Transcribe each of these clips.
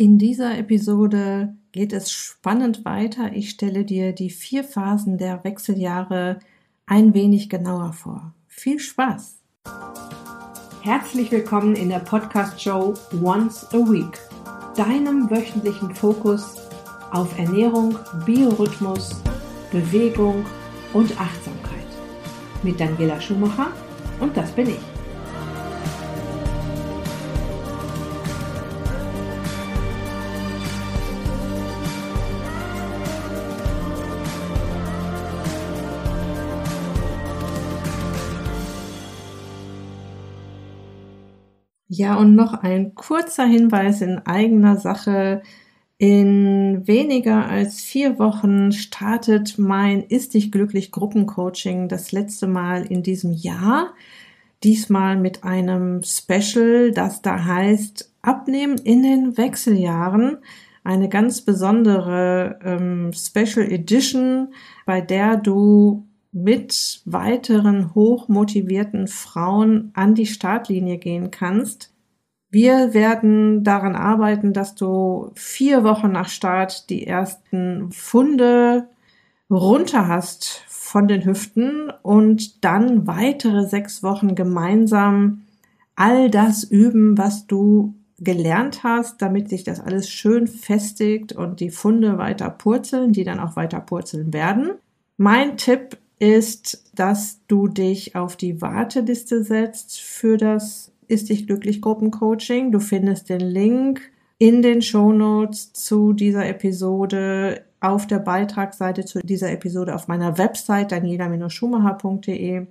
In dieser Episode geht es spannend weiter. Ich stelle dir die vier Phasen der Wechseljahre ein wenig genauer vor. Viel Spaß! Herzlich willkommen in der Podcast-Show Once a Week, deinem wöchentlichen Fokus auf Ernährung, Biorhythmus, Bewegung und Achtsamkeit. Mit Daniela Schumacher und das bin ich. Ja, und noch ein kurzer Hinweis in eigener Sache. In weniger als vier Wochen startet mein Ist dich glücklich Gruppencoaching das letzte Mal in diesem Jahr. Diesmal mit einem Special, das da heißt Abnehmen in den Wechseljahren. Eine ganz besondere ähm, Special Edition, bei der du mit weiteren hochmotivierten Frauen an die Startlinie gehen kannst. Wir werden daran arbeiten, dass du vier Wochen nach Start die ersten Funde runter hast von den Hüften und dann weitere sechs Wochen gemeinsam all das üben, was du gelernt hast, damit sich das alles schön festigt und die Funde weiter purzeln, die dann auch weiter purzeln werden. Mein Tipp ist, dass du dich auf die Warteliste setzt für das Ist dich glücklich Gruppencoaching. Du findest den Link in den Show Notes zu dieser Episode auf der Beitragsseite zu dieser Episode auf meiner Website daniela-schumacher.de.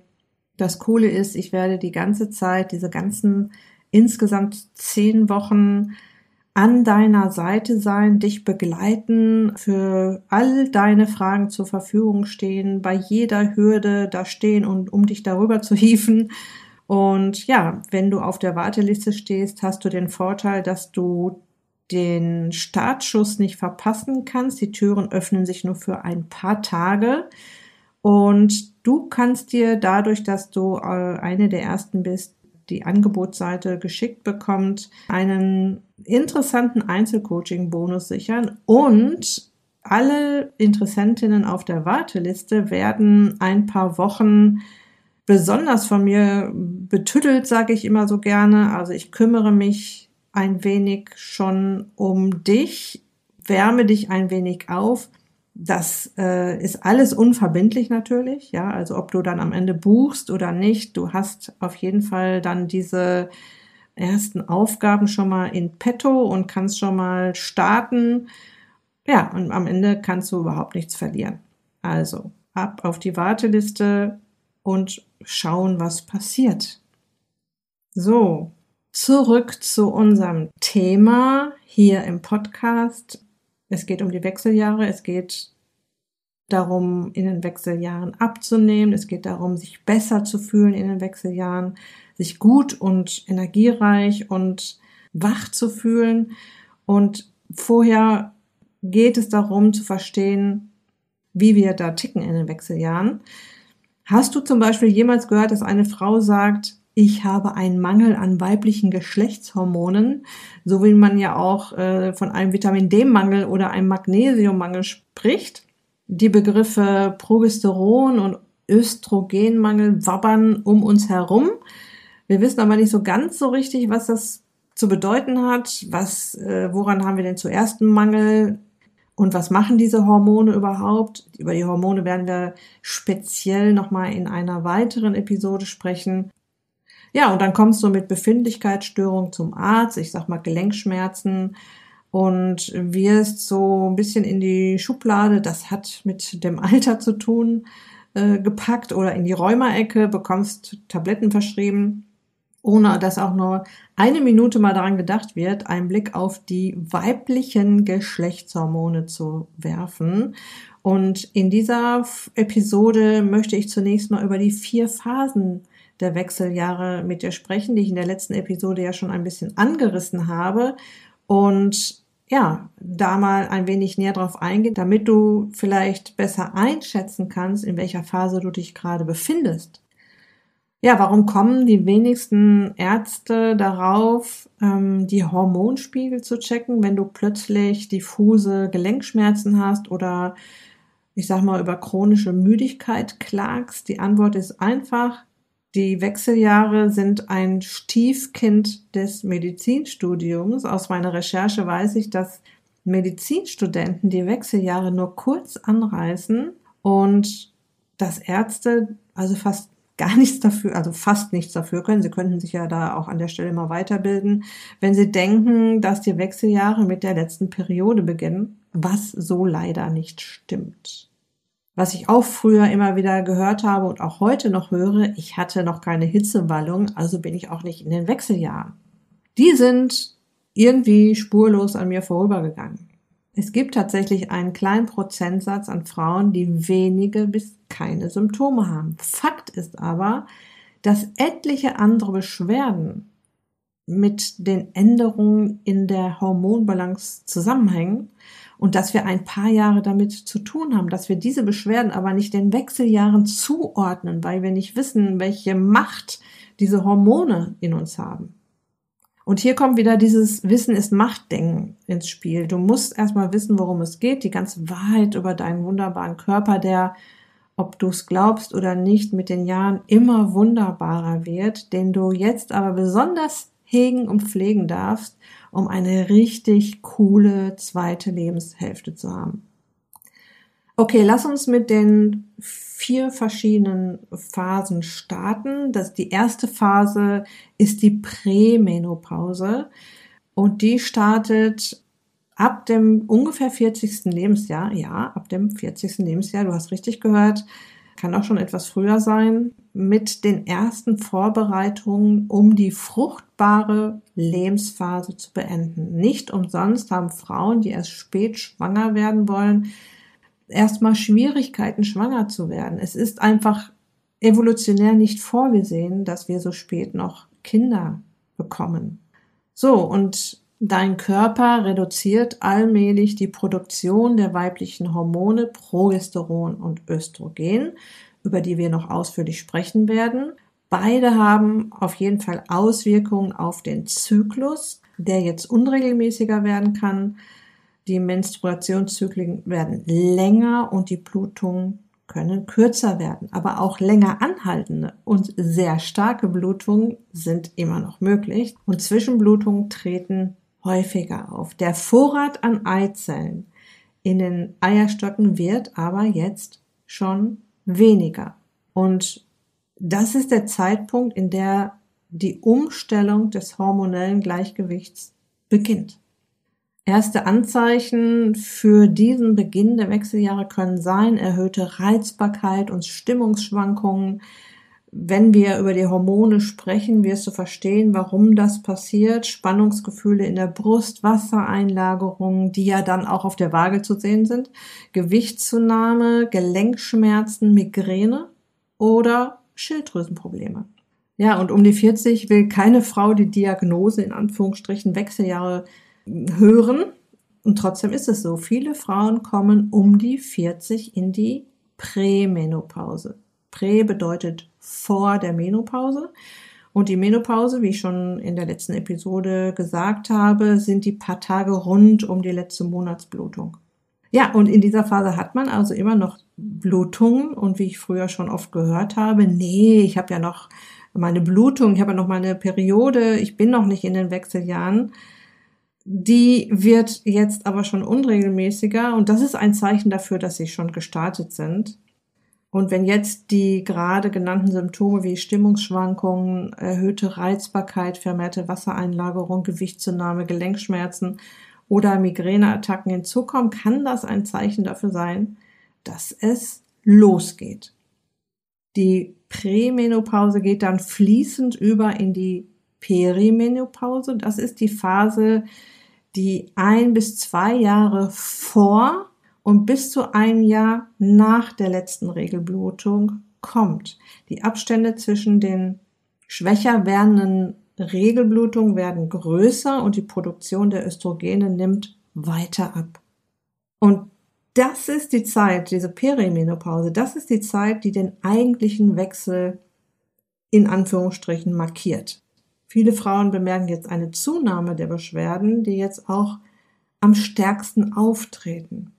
Das Coole ist, ich werde die ganze Zeit, diese ganzen insgesamt zehn Wochen an deiner Seite sein, dich begleiten, für all deine Fragen zur Verfügung stehen, bei jeder Hürde da stehen und um dich darüber zu hieven. Und ja, wenn du auf der Warteliste stehst, hast du den Vorteil, dass du den Startschuss nicht verpassen kannst. Die Türen öffnen sich nur für ein paar Tage. Und du kannst dir dadurch, dass du äh, eine der ersten bist, die Angebotsseite geschickt bekommt, einen interessanten Einzelcoaching-Bonus sichern und alle Interessentinnen auf der Warteliste werden ein paar Wochen besonders von mir betüttelt, sage ich immer so gerne. Also ich kümmere mich ein wenig schon um dich, wärme dich ein wenig auf das äh, ist alles unverbindlich natürlich, ja. Also ob du dann am Ende buchst oder nicht, du hast auf jeden Fall dann diese ersten Aufgaben schon mal in petto und kannst schon mal starten. Ja, und am Ende kannst du überhaupt nichts verlieren. Also ab auf die Warteliste und schauen, was passiert. So, zurück zu unserem Thema hier im Podcast. Es geht um die Wechseljahre, es geht darum, in den Wechseljahren abzunehmen, es geht darum, sich besser zu fühlen in den Wechseljahren, sich gut und energiereich und wach zu fühlen. Und vorher geht es darum zu verstehen, wie wir da ticken in den Wechseljahren. Hast du zum Beispiel jemals gehört, dass eine Frau sagt, ich habe einen Mangel an weiblichen Geschlechtshormonen, so wie man ja auch äh, von einem Vitamin D-Mangel oder einem Magnesiummangel spricht. Die Begriffe Progesteron und Östrogenmangel wabbern um uns herum. Wir wissen aber nicht so ganz so richtig, was das zu bedeuten hat. Was, äh, woran haben wir denn zuerst einen Mangel? Und was machen diese Hormone überhaupt? Über die Hormone werden wir speziell nochmal in einer weiteren Episode sprechen. Ja, und dann kommst du mit Befindlichkeitsstörung zum Arzt, ich sag mal Gelenkschmerzen und wirst so ein bisschen in die Schublade, das hat mit dem Alter zu tun, äh, gepackt oder in die Rheumaecke, bekommst Tabletten verschrieben, ohne dass auch nur eine Minute mal daran gedacht wird, einen Blick auf die weiblichen Geschlechtshormone zu werfen. Und in dieser Episode möchte ich zunächst mal über die vier Phasen der Wechseljahre mit dir sprechen, die ich in der letzten Episode ja schon ein bisschen angerissen habe. Und ja, da mal ein wenig näher drauf eingehen, damit du vielleicht besser einschätzen kannst, in welcher Phase du dich gerade befindest. Ja, warum kommen die wenigsten Ärzte darauf, ähm, die Hormonspiegel zu checken, wenn du plötzlich diffuse Gelenkschmerzen hast oder ich sag mal über chronische Müdigkeit klagst? Die Antwort ist einfach, die Wechseljahre sind ein Stiefkind des Medizinstudiums. Aus meiner Recherche weiß ich, dass Medizinstudenten die Wechseljahre nur kurz anreißen und dass Ärzte also fast gar nichts dafür, also fast nichts dafür können. Sie könnten sich ja da auch an der Stelle mal weiterbilden, wenn sie denken, dass die Wechseljahre mit der letzten Periode beginnen, was so leider nicht stimmt. Was ich auch früher immer wieder gehört habe und auch heute noch höre, ich hatte noch keine Hitzewallung, also bin ich auch nicht in den Wechseljahren. Die sind irgendwie spurlos an mir vorübergegangen. Es gibt tatsächlich einen kleinen Prozentsatz an Frauen, die wenige bis keine Symptome haben. Fakt ist aber, dass etliche andere Beschwerden mit den Änderungen in der Hormonbalance zusammenhängen und dass wir ein paar Jahre damit zu tun haben, dass wir diese Beschwerden aber nicht den Wechseljahren zuordnen, weil wir nicht wissen, welche Macht diese Hormone in uns haben. Und hier kommt wieder dieses Wissen ist Machtdenken ins Spiel. Du musst erstmal wissen, worum es geht, die ganze Wahrheit über deinen wunderbaren Körper, der, ob du es glaubst oder nicht, mit den Jahren immer wunderbarer wird, den du jetzt aber besonders hegen und pflegen darfst, um eine richtig coole zweite Lebenshälfte zu haben. Okay, lass uns mit den vier verschiedenen Phasen starten. Das, die erste Phase ist die Prämenopause und die startet ab dem ungefähr 40. Lebensjahr. Ja, ab dem 40. Lebensjahr, du hast richtig gehört, kann auch schon etwas früher sein, mit den ersten Vorbereitungen, um die fruchtbare Lebensphase zu beenden. Nicht umsonst haben Frauen, die erst spät schwanger werden wollen, erstmal Schwierigkeiten, schwanger zu werden. Es ist einfach evolutionär nicht vorgesehen, dass wir so spät noch Kinder bekommen. So, und dein Körper reduziert allmählich die Produktion der weiblichen Hormone Progesteron und Östrogen, über die wir noch ausführlich sprechen werden. Beide haben auf jeden Fall Auswirkungen auf den Zyklus, der jetzt unregelmäßiger werden kann. Die Menstruationszyklen werden länger und die Blutungen können kürzer werden, aber auch länger anhaltende und sehr starke Blutungen sind immer noch möglich und Zwischenblutungen treten häufiger auf. Der Vorrat an Eizellen in den Eierstöcken wird aber jetzt schon weniger. Und das ist der Zeitpunkt, in der die Umstellung des hormonellen Gleichgewichts beginnt. Erste Anzeichen für diesen Beginn der Wechseljahre können sein erhöhte Reizbarkeit und Stimmungsschwankungen. Wenn wir über die Hormone sprechen, wirst du verstehen, warum das passiert. Spannungsgefühle in der Brust, Wassereinlagerungen, die ja dann auch auf der Waage zu sehen sind, Gewichtszunahme, Gelenkschmerzen, Migräne oder Schilddrüsenprobleme. Ja, und um die 40 will keine Frau die Diagnose in Anführungsstrichen Wechseljahre hören. Und trotzdem ist es so. Viele Frauen kommen um die 40 in die Prämenopause. Prä bedeutet vor der Menopause. Und die Menopause, wie ich schon in der letzten Episode gesagt habe, sind die paar Tage rund um die letzte Monatsblutung. Ja, und in dieser Phase hat man also immer noch Blutungen und wie ich früher schon oft gehört habe, nee, ich habe ja noch meine Blutung, ich habe ja noch meine Periode, ich bin noch nicht in den Wechseljahren. Die wird jetzt aber schon unregelmäßiger und das ist ein Zeichen dafür, dass sie schon gestartet sind. Und wenn jetzt die gerade genannten Symptome wie Stimmungsschwankungen, erhöhte Reizbarkeit, vermehrte Wassereinlagerung, Gewichtszunahme, Gelenkschmerzen oder Migräneattacken hinzukommen, kann das ein Zeichen dafür sein, dass es losgeht. Die Prämenopause geht dann fließend über in die Perimenopause. Das ist die Phase, die ein bis zwei Jahre vor und bis zu einem Jahr nach der letzten Regelblutung kommt. Die Abstände zwischen den schwächer werdenden Regelblutungen werden größer und die Produktion der Östrogene nimmt weiter ab. Und das ist die Zeit, diese Perimenopause, das ist die Zeit, die den eigentlichen Wechsel in Anführungsstrichen markiert. Viele Frauen bemerken jetzt eine Zunahme der Beschwerden, die jetzt auch am stärksten auftreten.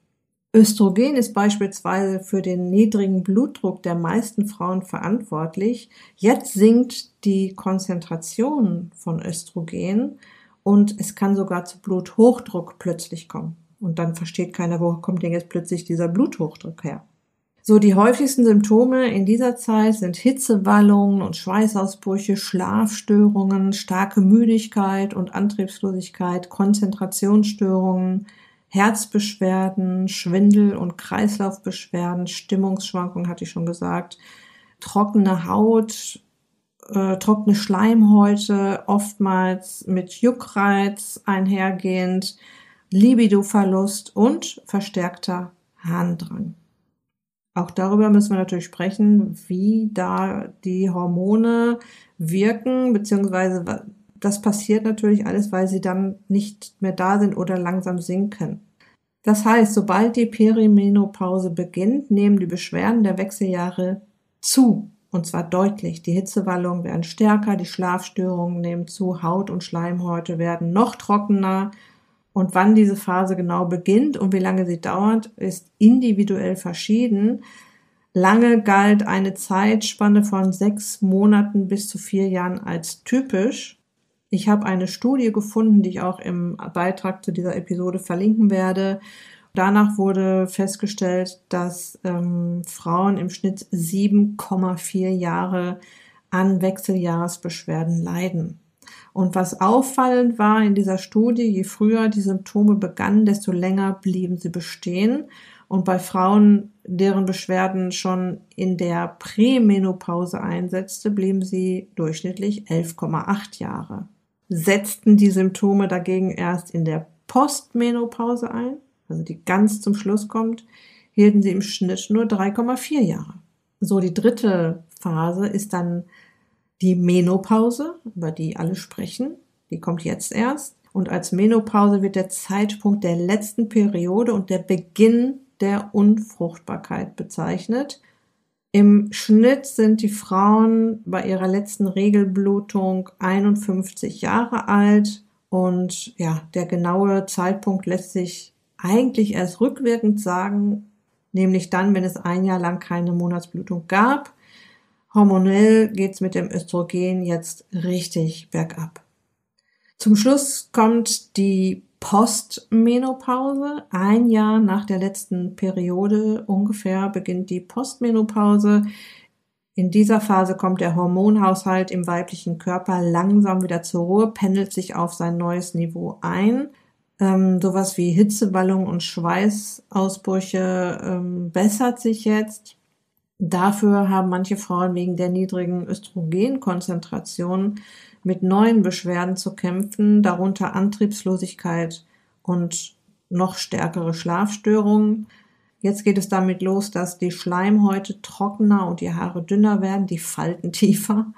Östrogen ist beispielsweise für den niedrigen Blutdruck der meisten Frauen verantwortlich. Jetzt sinkt die Konzentration von Östrogen und es kann sogar zu Bluthochdruck plötzlich kommen. Und dann versteht keiner, wo kommt denn jetzt plötzlich dieser Bluthochdruck her? So, die häufigsten Symptome in dieser Zeit sind Hitzewallungen und Schweißausbrüche, Schlafstörungen, starke Müdigkeit und Antriebslosigkeit, Konzentrationsstörungen, Herzbeschwerden, Schwindel und Kreislaufbeschwerden, Stimmungsschwankungen hatte ich schon gesagt, trockene Haut, äh, trockene Schleimhäute, oftmals mit Juckreiz einhergehend, Libidoverlust und verstärkter Harndrang. Auch darüber müssen wir natürlich sprechen, wie da die Hormone wirken, beziehungsweise das passiert natürlich alles, weil sie dann nicht mehr da sind oder langsam sinken. Das heißt, sobald die Perimenopause beginnt, nehmen die Beschwerden der Wechseljahre zu. Und zwar deutlich. Die Hitzewallungen werden stärker, die Schlafstörungen nehmen zu, Haut und Schleimhäute werden noch trockener. Und wann diese Phase genau beginnt und wie lange sie dauert, ist individuell verschieden. Lange galt eine Zeitspanne von sechs Monaten bis zu vier Jahren als typisch. Ich habe eine Studie gefunden, die ich auch im Beitrag zu dieser Episode verlinken werde. Danach wurde festgestellt, dass ähm, Frauen im Schnitt 7,4 Jahre an Wechseljahresbeschwerden leiden. Und was auffallend war in dieser Studie, je früher die Symptome begannen, desto länger blieben sie bestehen. Und bei Frauen, deren Beschwerden schon in der Prämenopause einsetzte, blieben sie durchschnittlich 11,8 Jahre setzten die Symptome dagegen erst in der Postmenopause ein, also die ganz zum Schluss kommt, hielten sie im Schnitt nur 3,4 Jahre. So, die dritte Phase ist dann die Menopause, über die alle sprechen. Die kommt jetzt erst. Und als Menopause wird der Zeitpunkt der letzten Periode und der Beginn der Unfruchtbarkeit bezeichnet. Im Schnitt sind die Frauen bei ihrer letzten Regelblutung 51 Jahre alt und ja, der genaue Zeitpunkt lässt sich eigentlich erst rückwirkend sagen, nämlich dann, wenn es ein Jahr lang keine Monatsblutung gab. Hormonell geht's mit dem Östrogen jetzt richtig bergab. Zum Schluss kommt die Postmenopause. Ein Jahr nach der letzten Periode ungefähr beginnt die Postmenopause. In dieser Phase kommt der Hormonhaushalt im weiblichen Körper langsam wieder zur Ruhe, pendelt sich auf sein neues Niveau ein. Ähm, sowas wie Hitzewallung und Schweißausbrüche ähm, bessert sich jetzt. Dafür haben manche Frauen wegen der niedrigen Östrogenkonzentration mit neuen Beschwerden zu kämpfen, darunter Antriebslosigkeit und noch stärkere Schlafstörungen. Jetzt geht es damit los, dass die Schleimhäute trockener und die Haare dünner werden, die Falten tiefer.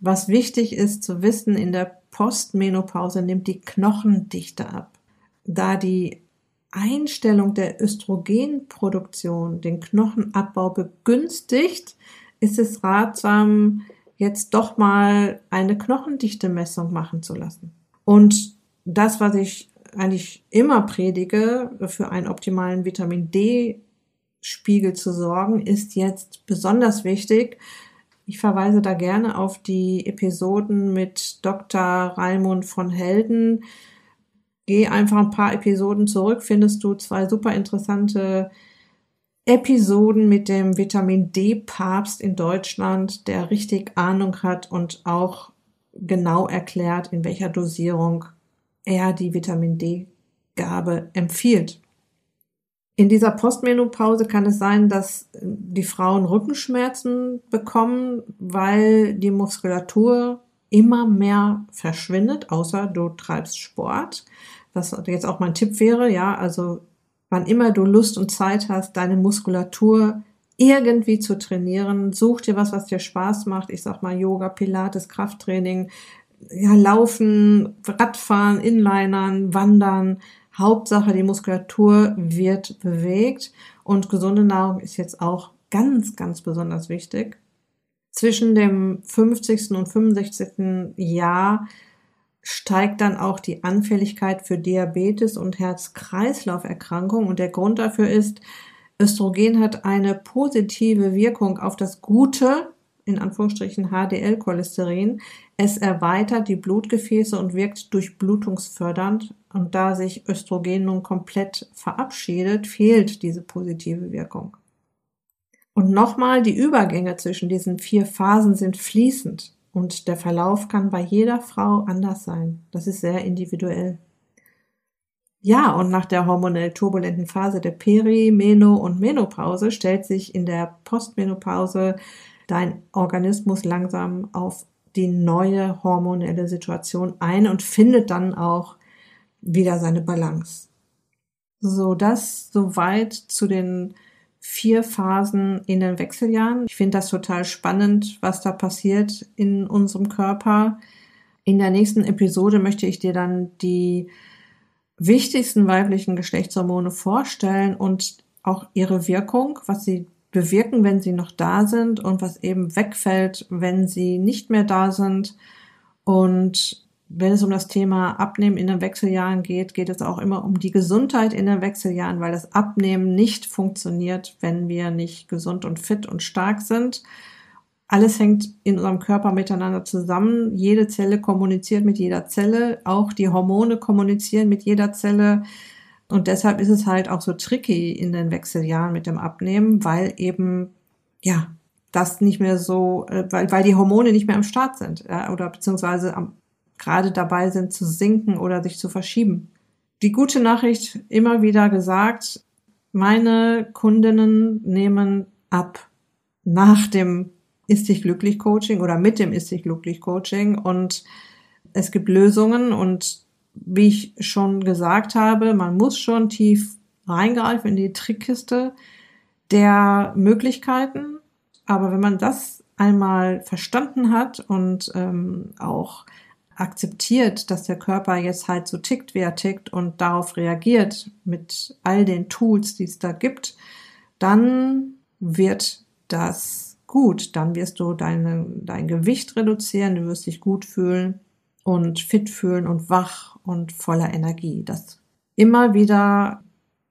Was wichtig ist zu wissen, in der Postmenopause nimmt die Knochendichte ab. Da die Einstellung der Östrogenproduktion den Knochenabbau begünstigt, ist es ratsam, jetzt doch mal eine Knochendichte-Messung machen zu lassen. Und das, was ich eigentlich immer predige, für einen optimalen Vitamin D-Spiegel zu sorgen, ist jetzt besonders wichtig. Ich verweise da gerne auf die Episoden mit Dr. Raimund von Helden. Geh einfach ein paar Episoden zurück, findest du zwei super interessante Episoden mit dem Vitamin D-Papst in Deutschland, der richtig Ahnung hat und auch genau erklärt, in welcher Dosierung er die Vitamin D-Gabe empfiehlt. In dieser Postmenopause kann es sein, dass die Frauen Rückenschmerzen bekommen, weil die Muskulatur immer mehr verschwindet, außer du treibst Sport. Was jetzt auch mein Tipp wäre, ja, also wann immer du Lust und Zeit hast, deine Muskulatur irgendwie zu trainieren. Such dir was, was dir Spaß macht. Ich sag mal Yoga, Pilates, Krafttraining, ja, Laufen, Radfahren, Inlinern, Wandern. Hauptsache, die Muskulatur wird bewegt und gesunde Nahrung ist jetzt auch ganz, ganz besonders wichtig. Zwischen dem 50. und 65. Jahr steigt dann auch die Anfälligkeit für Diabetes und Herz-Kreislauf-Erkrankungen. Und der Grund dafür ist, Östrogen hat eine positive Wirkung auf das gute, in Anführungsstrichen HDL-Cholesterin. Es erweitert die Blutgefäße und wirkt durchblutungsfördernd. Und da sich Östrogen nun komplett verabschiedet, fehlt diese positive Wirkung. Und nochmal, die Übergänge zwischen diesen vier Phasen sind fließend. Und der Verlauf kann bei jeder Frau anders sein. Das ist sehr individuell. Ja, und nach der hormonell turbulenten Phase der Peri-, Meno- und Menopause stellt sich in der Postmenopause dein Organismus langsam auf die neue hormonelle Situation ein und findet dann auch wieder seine Balance. So, das soweit zu den vier Phasen in den Wechseljahren. Ich finde das total spannend, was da passiert in unserem Körper. In der nächsten Episode möchte ich dir dann die wichtigsten weiblichen Geschlechtshormone vorstellen und auch ihre Wirkung, was sie bewirken, wenn sie noch da sind und was eben wegfällt, wenn sie nicht mehr da sind. Und wenn es um das Thema Abnehmen in den Wechseljahren geht, geht es auch immer um die Gesundheit in den Wechseljahren, weil das Abnehmen nicht funktioniert, wenn wir nicht gesund und fit und stark sind. Alles hängt in unserem Körper miteinander zusammen. Jede Zelle kommuniziert mit jeder Zelle. Auch die Hormone kommunizieren mit jeder Zelle. Und deshalb ist es halt auch so tricky in den Wechseljahren mit dem Abnehmen, weil eben, ja, das nicht mehr so, äh, weil, weil die Hormone nicht mehr am Start sind, ja, oder beziehungsweise am, gerade dabei sind zu sinken oder sich zu verschieben. Die gute Nachricht, immer wieder gesagt, meine Kundinnen nehmen ab nach dem Ist dich glücklich Coaching oder mit dem Ist dich glücklich Coaching und es gibt Lösungen und wie ich schon gesagt habe, man muss schon tief reingreifen in die Trickkiste der Möglichkeiten. Aber wenn man das einmal verstanden hat und ähm, auch akzeptiert, dass der Körper jetzt halt so tickt, wie er tickt und darauf reagiert mit all den Tools, die es da gibt, dann wird das gut. Dann wirst du deine, dein Gewicht reduzieren, du wirst dich gut fühlen und fit fühlen und wach und voller Energie. Das immer wieder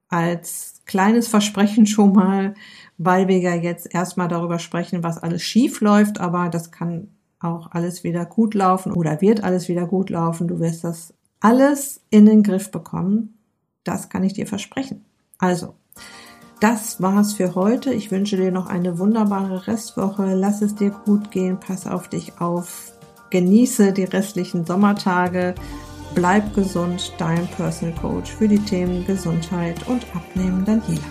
als kleines Versprechen schon mal, weil wir ja jetzt erstmal darüber sprechen, was alles schief läuft, aber das kann auch alles wieder gut laufen oder wird alles wieder gut laufen. Du wirst das alles in den Griff bekommen. Das kann ich dir versprechen. Also, das war's für heute. Ich wünsche dir noch eine wunderbare Restwoche. Lass es dir gut gehen. Pass auf dich auf. Genieße die restlichen Sommertage. Bleib gesund. Dein Personal Coach für die Themen Gesundheit und Abnehmen, Daniela.